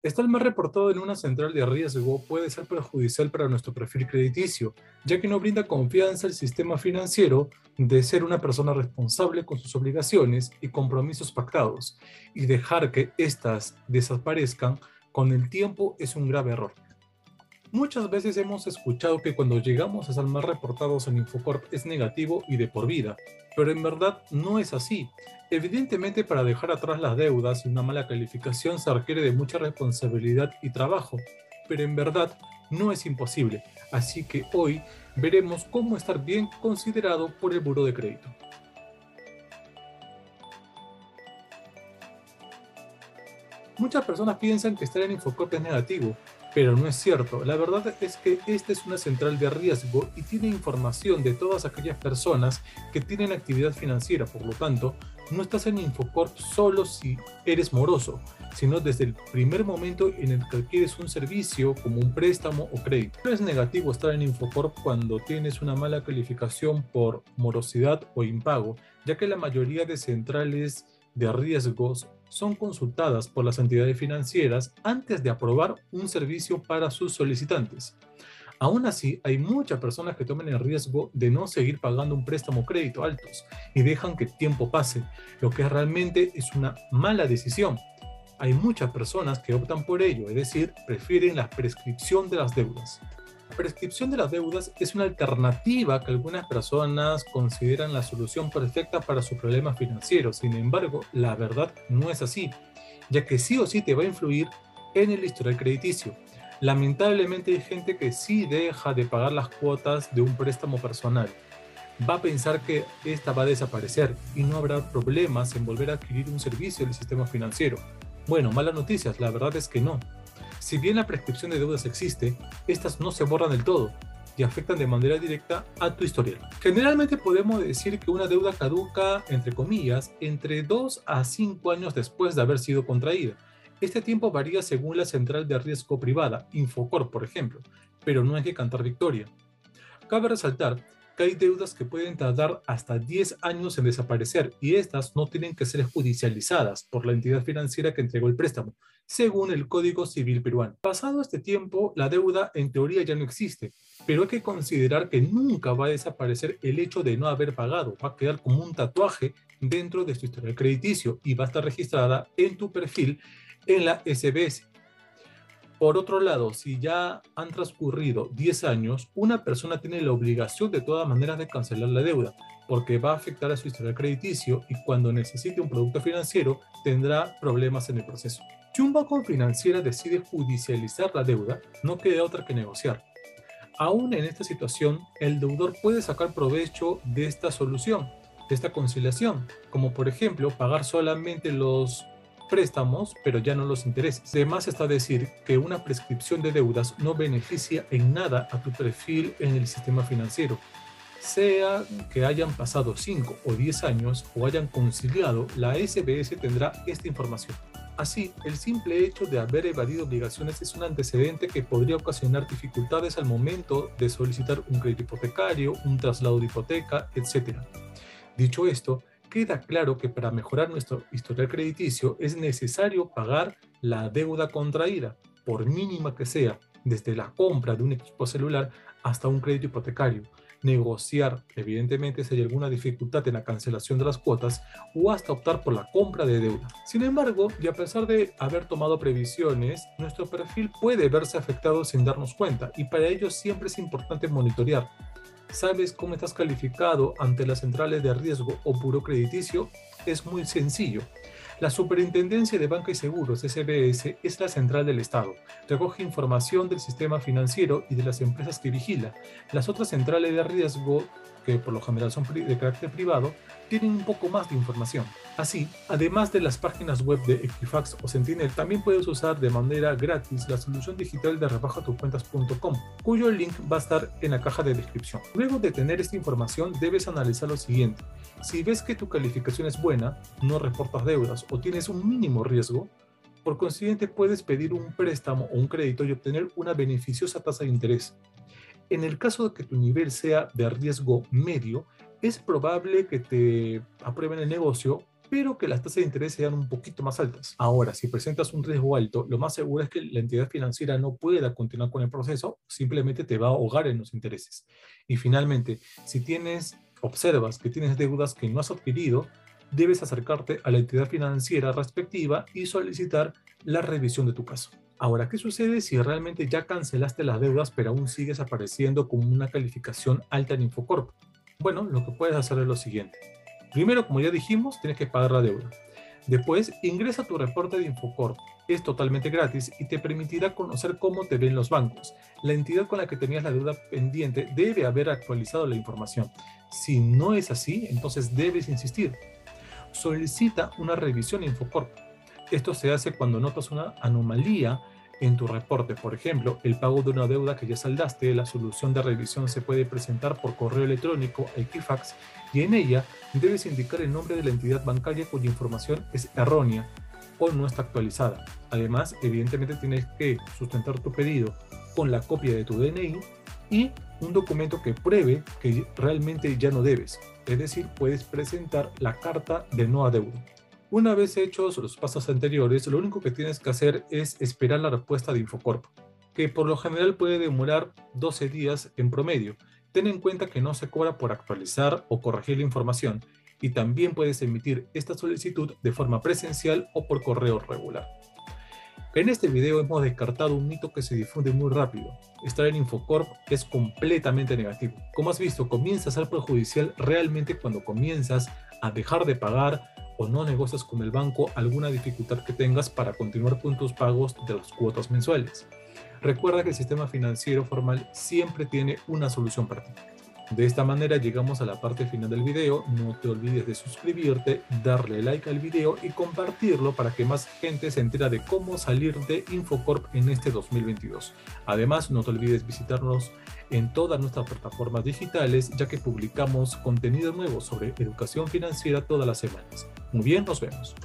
Estar mal reportado en una central de riesgo puede ser perjudicial para nuestro perfil crediticio, ya que no brinda confianza al sistema financiero de ser una persona responsable con sus obligaciones y compromisos pactados, y dejar que éstas desaparezcan con el tiempo es un grave error. Muchas veces hemos escuchado que cuando llegamos a ser mal reportados en Infocorp es negativo y de por vida, pero en verdad no es así. Evidentemente para dejar atrás las deudas y una mala calificación se requiere de mucha responsabilidad y trabajo, pero en verdad no es imposible, así que hoy veremos cómo estar bien considerado por el buro de crédito. Muchas personas piensan que estar en Infocorp es negativo, pero no es cierto. La verdad es que esta es una central de riesgo y tiene información de todas aquellas personas que tienen actividad financiera. Por lo tanto, no estás en Infocorp solo si eres moroso, sino desde el primer momento en el que adquieres un servicio como un préstamo o crédito. No es negativo estar en Infocorp cuando tienes una mala calificación por morosidad o impago, ya que la mayoría de centrales de riesgos son consultadas por las entidades financieras antes de aprobar un servicio para sus solicitantes. Aún así, hay muchas personas que toman el riesgo de no seguir pagando un préstamo crédito altos y dejan que el tiempo pase, lo que realmente es una mala decisión. Hay muchas personas que optan por ello, es decir, prefieren la prescripción de las deudas prescripción de las deudas es una alternativa que algunas personas consideran la solución perfecta para su problema financiero. Sin embargo, la verdad no es así, ya que sí o sí te va a influir en el historial crediticio. Lamentablemente hay gente que sí deja de pagar las cuotas de un préstamo personal. Va a pensar que esta va a desaparecer y no habrá problemas en volver a adquirir un servicio del sistema financiero. Bueno, malas noticias, la verdad es que no. Si bien la prescripción de deudas existe, estas no se borran del todo y afectan de manera directa a tu historial. Generalmente podemos decir que una deuda caduca, entre comillas, entre 2 a 5 años después de haber sido contraída. Este tiempo varía según la central de riesgo privada, Infocor por ejemplo, pero no hay que cantar victoria. Cabe resaltar que hay deudas que pueden tardar hasta 10 años en desaparecer y estas no tienen que ser judicializadas por la entidad financiera que entregó el préstamo, según el Código Civil peruano. Pasado este tiempo, la deuda en teoría ya no existe, pero hay que considerar que nunca va a desaparecer el hecho de no haber pagado, va a quedar como un tatuaje dentro de tu historial crediticio y va a estar registrada en tu perfil en la SBS. Por otro lado, si ya han transcurrido 10 años, una persona tiene la obligación de todas maneras de cancelar la deuda, porque va a afectar a su historial crediticio y cuando necesite un producto financiero tendrá problemas en el proceso. Si un banco financiero decide judicializar la deuda, no queda otra que negociar. Aún en esta situación, el deudor puede sacar provecho de esta solución, de esta conciliación, como por ejemplo pagar solamente los préstamos, pero ya no los intereses. Además está decir que una prescripción de deudas no beneficia en nada a tu perfil en el sistema financiero. Sea que hayan pasado 5 o 10 años o hayan conciliado, la SBS tendrá esta información. Así, el simple hecho de haber evadido obligaciones es un antecedente que podría ocasionar dificultades al momento de solicitar un crédito hipotecario, un traslado de hipoteca, etc. Dicho esto, queda claro que para mejorar nuestro historial crediticio es necesario pagar la deuda contraída, por mínima que sea, desde la compra de un equipo celular hasta un crédito hipotecario, negociar, evidentemente, si hay alguna dificultad en la cancelación de las cuotas o hasta optar por la compra de deuda. Sin embargo, y a pesar de haber tomado previsiones, nuestro perfil puede verse afectado sin darnos cuenta y para ello siempre es importante monitorear ¿Sabes cómo estás calificado ante las centrales de riesgo o puro crediticio? Es muy sencillo. La Superintendencia de Banca y Seguros, SBS, es la central del Estado. Recoge información del sistema financiero y de las empresas que vigila. Las otras centrales de riesgo, que por lo general son de carácter privado, tienen un poco más de información. Así, además de las páginas web de Equifax o Sentinel, también puedes usar de manera gratis la solución digital de rebajatucuentas.com, cuyo link va a estar en la caja de descripción. Luego de tener esta información, debes analizar lo siguiente. Si ves que tu calificación es buena, no reportas deudas o tienes un mínimo riesgo, por consiguiente puedes pedir un préstamo o un crédito y obtener una beneficiosa tasa de interés. En el caso de que tu nivel sea de riesgo medio, es probable que te aprueben el negocio pero que las tasas de interés sean un poquito más altas. Ahora, si presentas un riesgo alto, lo más seguro es que la entidad financiera no pueda continuar con el proceso, simplemente te va a ahogar en los intereses. Y finalmente, si tienes, observas que tienes deudas que no has adquirido, debes acercarte a la entidad financiera respectiva y solicitar la revisión de tu caso. Ahora, ¿qué sucede si realmente ya cancelaste las deudas pero aún sigues apareciendo como una calificación alta en Infocorp? Bueno, lo que puedes hacer es lo siguiente. Primero, como ya dijimos, tienes que pagar la deuda. Después, ingresa tu reporte de Infocorp. Es totalmente gratis y te permitirá conocer cómo te ven los bancos. La entidad con la que tenías la deuda pendiente debe haber actualizado la información. Si no es así, entonces debes insistir solicita una revisión Infocorp. Esto se hace cuando notas una anomalía en tu reporte. Por ejemplo, el pago de una deuda que ya saldaste, la solución de revisión se puede presentar por correo electrónico Equifax y en ella debes indicar el nombre de la entidad bancaria cuya información es errónea o no está actualizada. Además, evidentemente tienes que sustentar tu pedido con la copia de tu DNI y un documento que pruebe que realmente ya no debes. Es decir, puedes presentar la carta de no adeudo. Una vez hechos los pasos anteriores, lo único que tienes que hacer es esperar la respuesta de Infocorp, que por lo general puede demorar 12 días en promedio. Ten en cuenta que no se cobra por actualizar o corregir la información y también puedes emitir esta solicitud de forma presencial o por correo regular. En este video hemos descartado un mito que se difunde muy rápido. Estar en Infocorp es completamente negativo. Como has visto, comienza a ser perjudicial realmente cuando comienzas a dejar de pagar o no negocias con el banco alguna dificultad que tengas para continuar con tus pagos de las cuotas mensuales. Recuerda que el sistema financiero formal siempre tiene una solución para ti. De esta manera llegamos a la parte final del video, no te olvides de suscribirte, darle like al video y compartirlo para que más gente se entera de cómo salir de Infocorp en este 2022. Además, no te olvides visitarnos en todas nuestras plataformas digitales ya que publicamos contenido nuevo sobre educación financiera todas las semanas. Muy bien, nos vemos.